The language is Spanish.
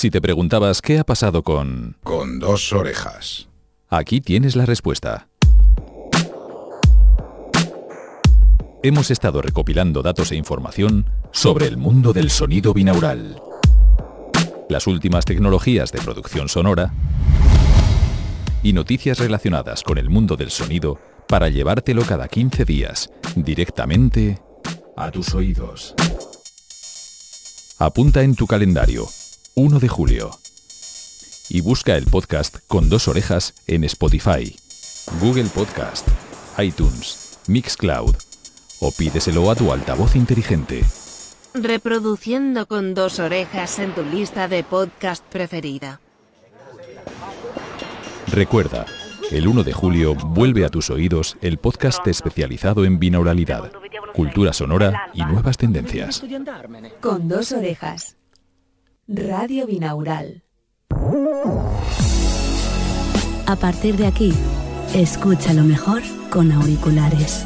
Si te preguntabas qué ha pasado con... Con dos orejas. Aquí tienes la respuesta. Hemos estado recopilando datos e información sobre el mundo del sonido binaural. Las últimas tecnologías de producción sonora y noticias relacionadas con el mundo del sonido para llevártelo cada 15 días directamente a tus oídos. Apunta en tu calendario 1 de julio y busca el podcast con dos orejas en Spotify, Google Podcast, iTunes, Mixcloud o pídeselo a tu altavoz inteligente. Reproduciendo con dos orejas en tu lista de podcast preferida. Recuerda, el 1 de julio vuelve a tus oídos el podcast especializado en binauralidad, cultura sonora y nuevas tendencias. Con dos orejas. Radio Binaural. A partir de aquí, escucha lo mejor con auriculares.